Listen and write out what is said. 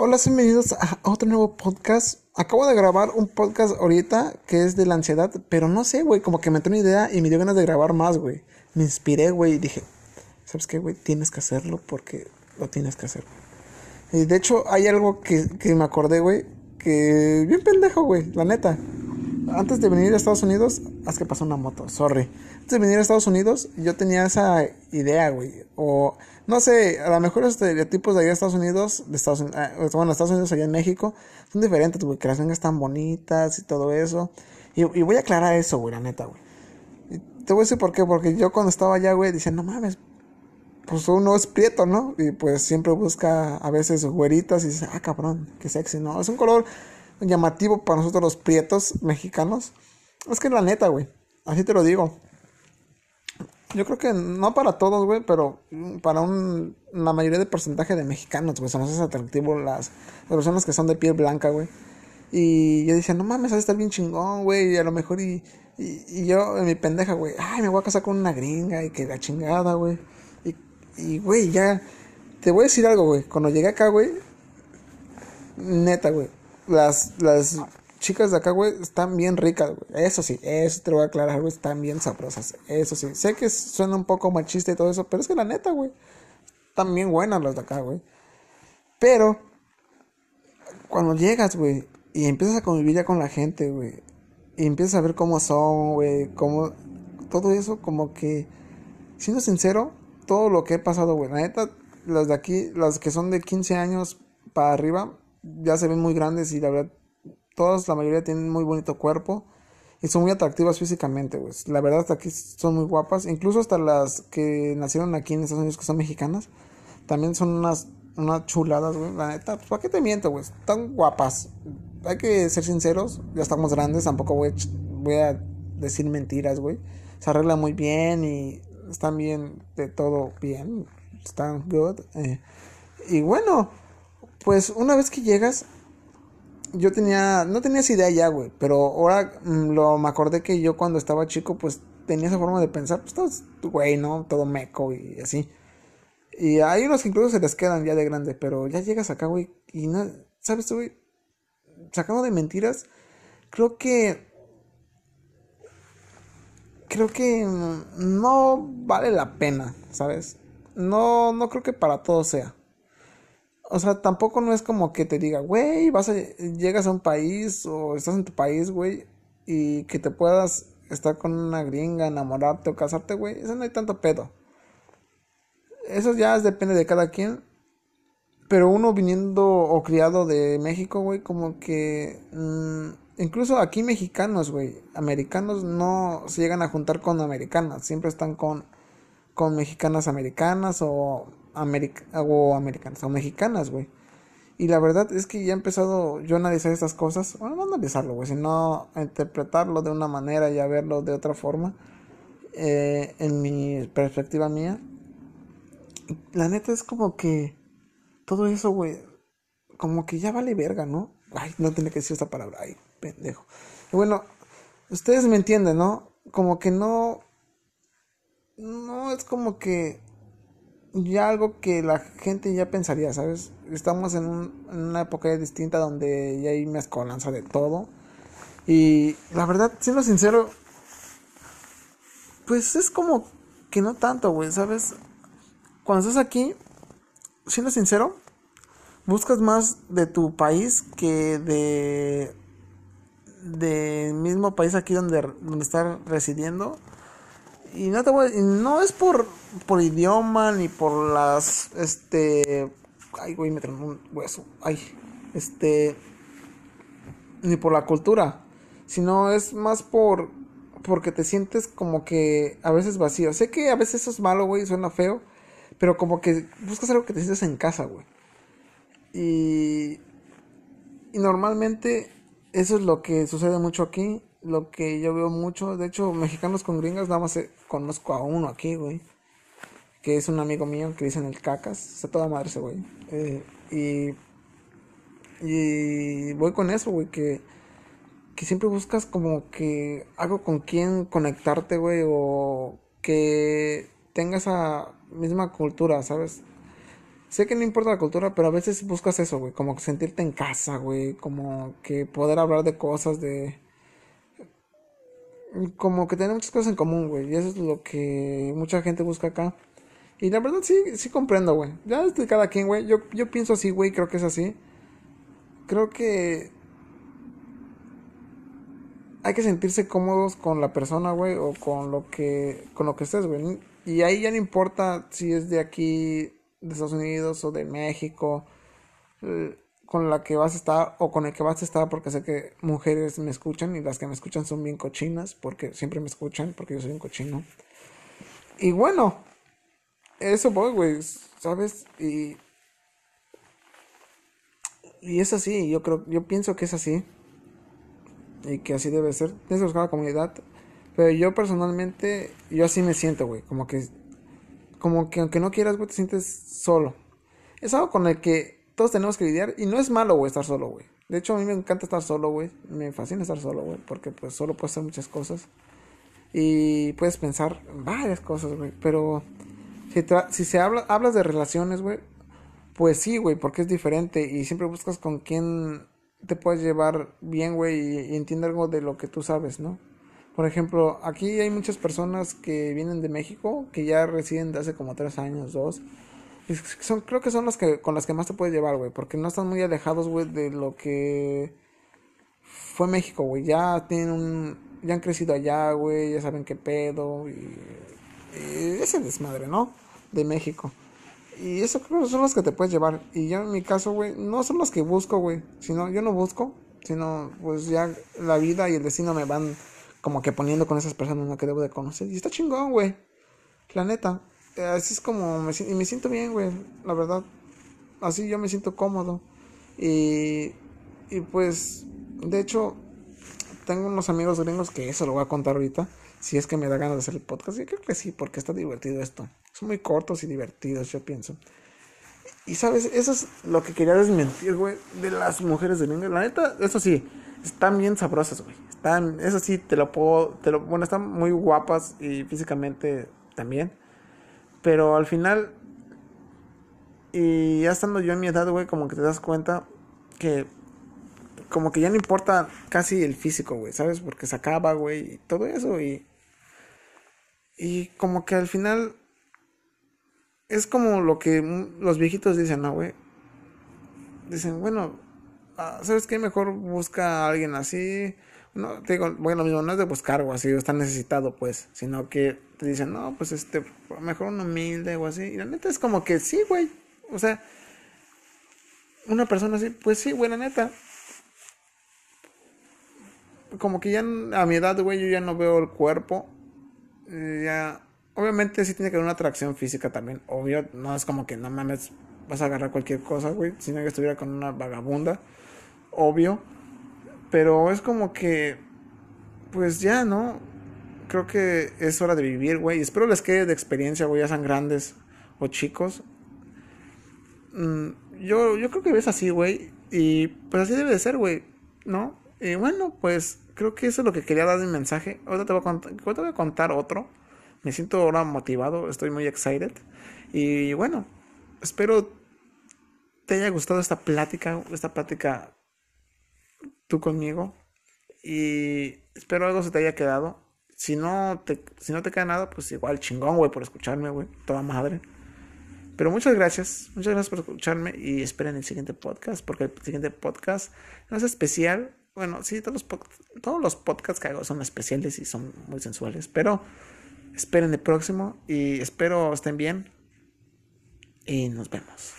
Hola, bienvenidos a otro nuevo podcast. Acabo de grabar un podcast ahorita que es de la ansiedad, pero no sé, güey, como que me entró una idea y me dio ganas de grabar más, güey. Me inspiré, güey, y dije, ¿sabes qué, güey? Tienes que hacerlo porque lo tienes que hacer. Y de hecho, hay algo que, que me acordé, güey, que bien pendejo, güey, la neta. Antes de venir a Estados Unidos, haz que pasó una moto, sorry. Antes de venir a Estados Unidos, yo tenía esa idea, güey. O, no sé, a lo mejor los estereotipos de allá de Estados Unidos, de Estados Unidos, ah, bueno, Estados Unidos allá en México, son diferentes, güey, que las vengas tan bonitas y todo eso. Y, y voy a aclarar eso, güey, la neta, güey. Y te voy a decir por qué, porque yo cuando estaba allá, güey, decía, no mames, pues uno es prieto, ¿no? Y pues siempre busca a veces güeritas y dice, ah, cabrón, qué sexy, ¿no? Es un color llamativo para nosotros los prietos mexicanos. Es que la neta, güey. Así te lo digo. Yo creo que no para todos, güey, pero para un, la mayoría de porcentaje de mexicanos, güey, se nos hace atractivo las, personas que son de piel blanca, güey. Y yo decía, no mames, a estar bien chingón, güey, y a lo mejor y, y, yo, en mi pendeja, güey, ay, me voy a casar con una gringa y que la chingada, güey. Y, güey, ya, te voy a decir algo, güey, cuando llegué acá, güey, neta, güey, las, las chicas de acá, güey, están bien ricas, güey. Eso sí, eso te lo voy a aclarar, güey, están bien sabrosas. Eso sí, sé que suena un poco machista y todo eso, pero es que la neta, güey, están bien buenas las de acá, güey. Pero, cuando llegas, güey, y empiezas a convivir ya con la gente, güey, y empiezas a ver cómo son, güey, cómo, todo eso, como que, siendo sincero, todo lo que he pasado, güey, la neta, las de aquí, las que son de 15 años para arriba, ya se ven muy grandes y la verdad, todas, la mayoría tienen muy bonito cuerpo y son muy atractivas físicamente, güey. La verdad, hasta aquí son muy guapas. Incluso hasta las que nacieron aquí en Estados Unidos, que son mexicanas, también son unas, unas chuladas, güey. La neta, pues, ¿para qué te miento, güey? Están guapas. Hay que ser sinceros, ya estamos grandes, tampoco voy voy a decir mentiras, güey. Se arregla muy bien y están bien, de todo bien. Están good. Eh. y bueno, pues una vez que llegas, yo tenía, no tenía esa idea ya, güey, pero ahora mm, lo, me acordé que yo cuando estaba chico, pues tenía esa forma de pensar, pues todo, güey, ¿no? Todo meco y así. Y hay unos que incluso se les quedan ya de grande, pero ya llegas acá, güey, y no, ¿sabes, güey? Sacando de mentiras, creo que... Creo que no vale la pena, ¿sabes? No, no creo que para todo sea o sea, tampoco no es como que te diga, güey, vas a, llegas a un país o estás en tu país, güey, y que te puedas estar con una gringa, enamorarte o casarte, güey, eso no hay tanto pedo. Eso ya depende de cada quien. Pero uno viniendo o criado de México, güey, como que... Mm, incluso aquí mexicanos, güey, americanos no se llegan a juntar con americanas. Siempre están con, con mexicanas americanas o o americanas o mexicanas, güey. Y la verdad es que ya he empezado yo a analizar estas cosas, bueno, no analizarlo, güey, sino a interpretarlo de una manera y a verlo de otra forma, eh, en mi perspectiva mía. La neta es como que todo eso, güey, como que ya vale verga, ¿no? Ay, no tiene que decir esta palabra, ay, pendejo. Bueno, ustedes me entienden, ¿no? Como que no, no es como que ya algo que la gente ya pensaría, ¿sabes? Estamos en, una época distinta donde ya hay mezcolanza de todo. Y la verdad, siendo sincero, pues es como que no tanto, güey, ¿sabes? Cuando estás aquí, siendo sincero, buscas más de tu país que de del mismo país aquí donde, donde estás residiendo y no te voy, no es por por idioma ni por las este ay güey me traen un hueso ay este ni por la cultura sino es más por porque te sientes como que a veces vacío. Sé que a veces eso es malo güey suena feo pero como que buscas algo que te sientes en casa güey. Y y normalmente eso es lo que sucede mucho aquí lo que yo veo mucho. De hecho, mexicanos con gringas, nada más eh, conozco a uno aquí, güey. Que es un amigo mío que dicen el cacas. Está toda madre ese güey. Eh, y. Y voy con eso, güey. Que, que siempre buscas como que algo con quien conectarte, güey. O que tenga esa misma cultura, ¿sabes? sé que no importa la cultura, pero a veces buscas eso, güey, como sentirte en casa, güey, como que poder hablar de cosas, de... Como que tener muchas cosas en común, güey, y eso es lo que mucha gente busca acá. Y la verdad sí, sí comprendo, güey. Ya de cada quien, güey. Yo, yo pienso así, güey, creo que es así. Creo que hay que sentirse cómodos con la persona, güey, o con lo que con lo que estés, güey. Y ahí ya no importa si es de aquí, de Estados Unidos o de México, eh, con la que vas a estar o con el que vas a estar, porque sé que mujeres me escuchan y las que me escuchan son bien cochinas, porque siempre me escuchan, porque yo soy un cochino. Y bueno, eso voy, güey, ¿sabes? Y y es así, yo creo, yo pienso que es así y que así debe ser. Tienes que buscar la comunidad. Pero yo personalmente, yo así me siento, güey. Como que, como que aunque no quieras, güey, te sientes solo. Es algo con el que todos tenemos que lidiar. Y no es malo, estar solo, güey. De hecho, a mí me encanta estar solo, güey. Me fascina estar solo, güey. Porque pues solo puedes hacer muchas cosas. Y puedes pensar varias cosas, güey. Pero si, se habla, hablas de relaciones, güey. Pues sí, güey, porque es diferente. Y siempre buscas con quién te puedes llevar bien, güey, y, entiende algo de lo que tú sabes, ¿no? Por ejemplo, aquí hay muchas personas que vienen de México, que ya residen de hace como tres años, dos. Son, creo que son las que con las que más te puedes llevar, güey, porque no están muy alejados, güey, de lo que fue México, güey. Ya tienen un, ya han crecido allá, güey, ya saben qué pedo y, y ese desmadre, ¿no? De México. Y eso creo que son los que te puedes llevar. Y yo en mi caso, güey, no son los que busco, güey. Sino, yo no busco, sino pues ya la vida y el destino me van como que poniendo con esas personas que debo de conocer. Y está chingón, güey. La neta. Eh, así es como me, y me siento bien, güey. La verdad. Así yo me siento cómodo. Y, y pues, de hecho, tengo unos amigos gringos que eso lo voy a contar ahorita. Si es que me da ganas de hacer el podcast. Y creo que sí, porque está divertido esto. Son muy cortos y divertidos, yo pienso. Y sabes, eso es lo que quería desmentir, güey, de las mujeres de gringo. La neta, eso sí, están bien sabrosas, güey. Están, eso sí, te lo puedo, te lo, bueno, están muy guapas y físicamente también. Pero al final, y ya estando yo en mi edad, güey, como que te das cuenta que como que ya no importa casi el físico, güey, ¿sabes? Porque se acaba, güey, y todo eso y y como que al final es como lo que los viejitos dicen, ¿no, güey? Dicen, bueno, ah, ¿sabes qué? Mejor busca a alguien así. No, te digo, bueno, lo mismo, no es de buscar o así, o estar necesitado, pues, sino que te dicen, no, pues este, mejor un humilde o así. Y la neta es como que sí, güey. O sea, una persona así, pues sí, güey, la neta. Como que ya a mi edad, güey, yo ya no veo el cuerpo. Eh, ya Obviamente sí tiene que haber una atracción física también. Obvio, no es como que no mames, vas a agarrar cualquier cosa, güey. Si no que estuviera con una vagabunda. Obvio. Pero es como que, pues ya, ¿no? Creo que es hora de vivir, güey. Espero les quede de experiencia, güey, ya sean grandes o chicos. Mm, yo, yo creo que ves así, güey. Y pues así debe de ser, güey. ¿No? Y bueno, pues creo que eso es lo que quería dar de mensaje. A contar, ahora te voy a contar otro me siento ahora motivado, estoy muy excited. Y bueno, espero te haya gustado esta plática, esta plática tú conmigo. Y espero algo se te haya quedado. Si no te, si no te queda nada, pues igual chingón, güey, por escucharme, güey. Toda madre. Pero muchas gracias, muchas gracias por escucharme y esperen el siguiente podcast, porque el siguiente podcast no es especial. Bueno, sí, todos los, todos los podcasts que hago son especiales y son muy sensuales, pero Esperen el próximo y espero estén bien. Y nos vemos.